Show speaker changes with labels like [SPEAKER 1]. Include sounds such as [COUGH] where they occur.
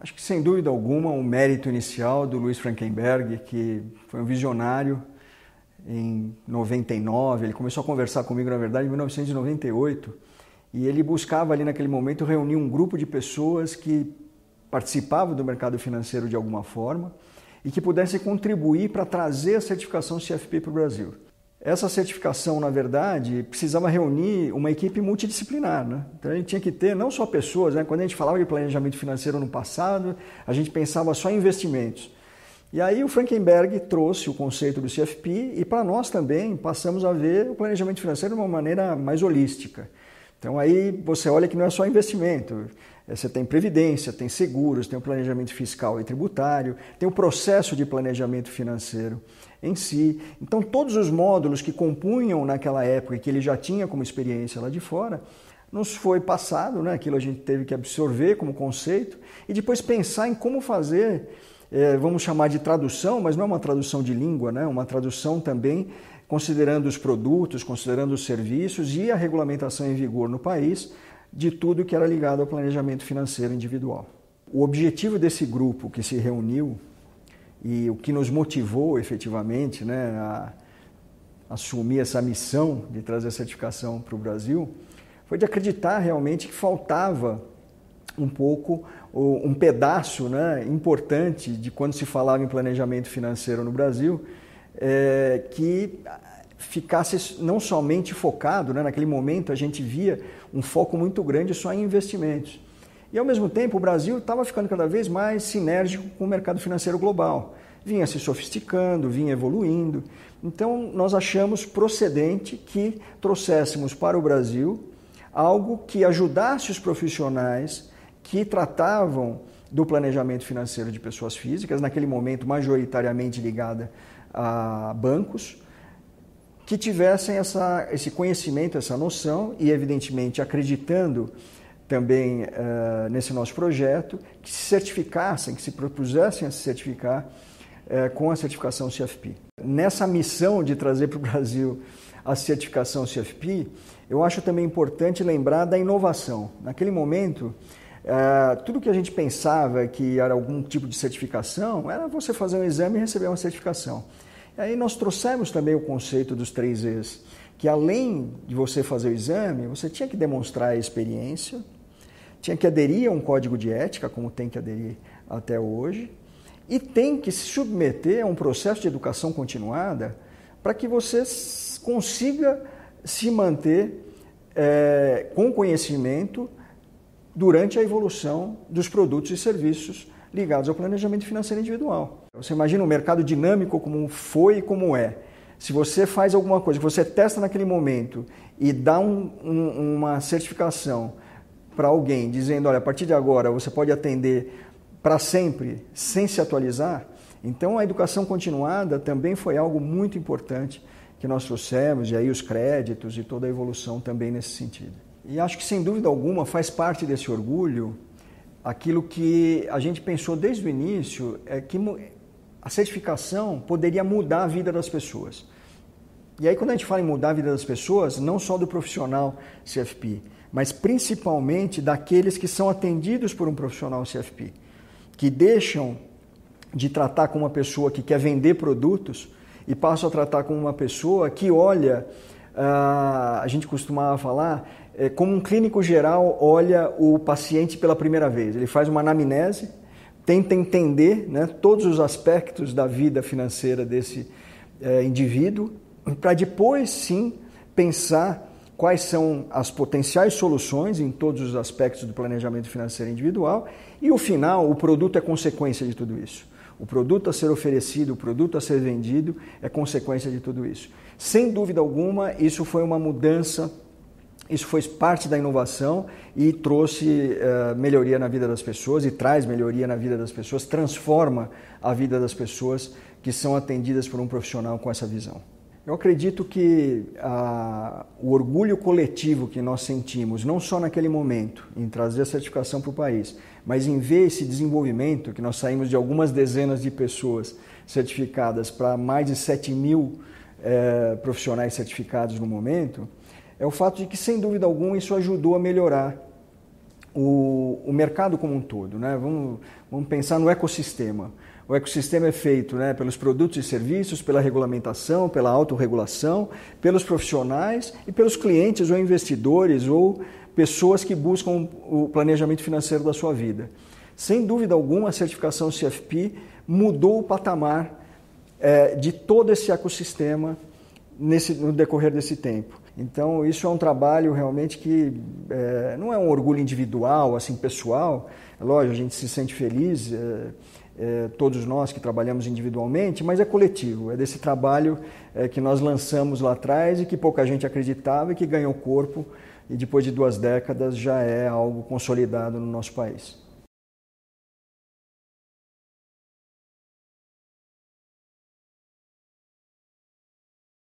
[SPEAKER 1] Acho que sem dúvida alguma o mérito inicial do Luiz Frankenberg, que foi um visionário em 99, ele começou a conversar comigo, na verdade, em 1998, e ele buscava ali naquele momento reunir um grupo de pessoas que participavam do mercado financeiro de alguma forma e que pudessem contribuir para trazer a certificação CFP para o Brasil. Essa certificação, na verdade, precisava reunir uma equipe multidisciplinar. Né? Então a gente tinha que ter não só pessoas, né? quando a gente falava de planejamento financeiro no passado, a gente pensava só em investimentos. E aí o Frankenberg trouxe o conceito do CFP e para nós também passamos a ver o planejamento financeiro de uma maneira mais holística. Então aí você olha que não é só investimento, é, você tem previdência, tem seguros, tem o planejamento fiscal e tributário, tem o processo de planejamento financeiro em si. Então, todos os módulos que compunham naquela época e que ele já tinha como experiência lá de fora, nos foi passado, né? aquilo a gente teve que absorver como conceito e depois pensar em como fazer, é, vamos chamar de tradução, mas não é uma tradução de língua, né? uma tradução também considerando os produtos, considerando os serviços e a regulamentação em vigor no país de tudo que era ligado ao planejamento financeiro individual. O objetivo desse grupo que se reuniu e o que nos motivou efetivamente né, a assumir essa missão de trazer a certificação para o Brasil foi de acreditar realmente que faltava um pouco, um pedaço né, importante de quando se falava em planejamento financeiro no Brasil, é, que ficasse não somente focado, né, naquele momento a gente via um foco muito grande só em investimentos. E ao mesmo tempo o Brasil estava ficando cada vez mais sinérgico com o mercado financeiro global. Vinha se sofisticando, vinha evoluindo. Então nós achamos procedente que trouxéssemos para o Brasil algo que ajudasse os profissionais que tratavam do planejamento financeiro de pessoas físicas, naquele momento majoritariamente ligada a bancos, que tivessem essa, esse conhecimento, essa noção e, evidentemente, acreditando também uh, nesse nosso projeto, que se certificassem, que se propusessem a se certificar uh, com a certificação CFP. Nessa missão de trazer para o [LAUGHS] Brasil a certificação CFP, eu acho também importante lembrar da inovação. Naquele momento, uh, tudo que a gente pensava que era algum tipo de certificação era você fazer um exame e receber uma certificação. E aí nós trouxemos também o conceito dos três E's, que além de você fazer o exame, você tinha que demonstrar a experiência, tinha que aderir a um código de ética, como tem que aderir até hoje, e tem que se submeter a um processo de educação continuada para que você consiga se manter é, com conhecimento durante a evolução dos produtos e serviços ligados ao planejamento financeiro individual. Você imagina um mercado dinâmico como foi e como é. Se você faz alguma coisa você testa naquele momento e dá um, um, uma certificação para alguém dizendo, olha, a partir de agora você pode atender para sempre sem se atualizar, então a educação continuada também foi algo muito importante que nós trouxemos, e aí os créditos e toda a evolução também nesse sentido. E acho que sem dúvida alguma faz parte desse orgulho aquilo que a gente pensou desde o início é que a certificação poderia mudar a vida das pessoas. E aí, quando a gente fala em mudar a vida das pessoas, não só do profissional CFP, mas principalmente daqueles que são atendidos por um profissional CFP, que deixam de tratar com uma pessoa que quer vender produtos e passam a tratar com uma pessoa que olha, uh, a gente costumava falar, é, como um clínico geral olha o paciente pela primeira vez. Ele faz uma anamnese, tenta entender né, todos os aspectos da vida financeira desse é, indivíduo, para depois sim pensar quais são as potenciais soluções em todos os aspectos do planejamento financeiro individual e o final, o produto é consequência de tudo isso. O produto a ser oferecido, o produto a ser vendido é consequência de tudo isso. Sem dúvida alguma, isso foi uma mudança isso foi parte da inovação e trouxe uh, melhoria na vida das pessoas e traz melhoria na vida das pessoas, transforma a vida das pessoas que são atendidas por um profissional com essa visão. Eu acredito que uh, o orgulho coletivo que nós sentimos, não só naquele momento, em trazer a certificação para o país, mas em ver esse desenvolvimento, que nós saímos de algumas dezenas de pessoas certificadas para mais de 7 mil uh, profissionais certificados no momento, é o fato de que, sem dúvida alguma, isso ajudou a melhorar o, o mercado como um todo. Né? Vamos, vamos pensar no ecossistema. O ecossistema é feito né, pelos produtos e serviços, pela regulamentação, pela autorregulação, pelos profissionais e pelos clientes ou investidores ou pessoas que buscam o planejamento financeiro da sua vida. Sem dúvida alguma, a certificação CFP mudou o patamar é, de todo esse ecossistema nesse, no decorrer desse tempo. Então, isso é um trabalho realmente que é, não é um orgulho individual, assim, pessoal. É lógico, a gente se sente feliz, é, é, todos nós que trabalhamos individualmente, mas é coletivo. É desse trabalho é, que nós lançamos lá atrás e que pouca gente acreditava e que ganhou corpo e depois de duas décadas já é algo consolidado no nosso país.